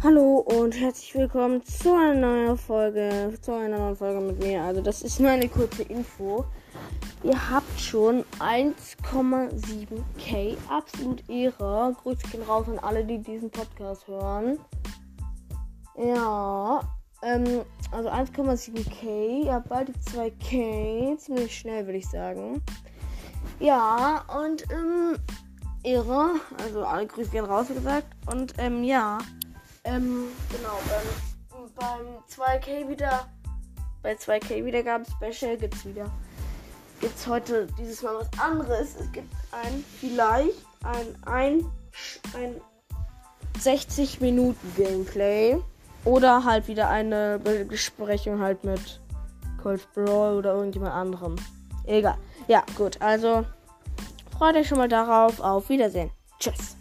Hallo und herzlich willkommen zu einer neuen Folge, zu einer neuen Folge mit mir. Also das ist nur eine kurze Info. Ihr habt schon 1,7k, absolut Ehre. Grüße gehen raus an alle, die diesen Podcast hören. Ja, ähm, also 1,7k, ihr habt bald die 2k, ziemlich schnell würde ich sagen. Ja, und ähm, Ehre, also alle Grüße gehen raus, wie gesagt. Und ähm, ja. Ähm, genau, beim, beim 2K wieder, bei 2K Wiedergaben Special gibt's wieder, gibt's heute dieses Mal was anderes. Es gibt ein, vielleicht ein, ein, ein 60 Minuten Gameplay oder halt wieder eine Besprechung halt mit Cold Brawl oder irgendjemand anderem. Egal. Ja, gut, also freut euch schon mal darauf. Auf Wiedersehen. Tschüss.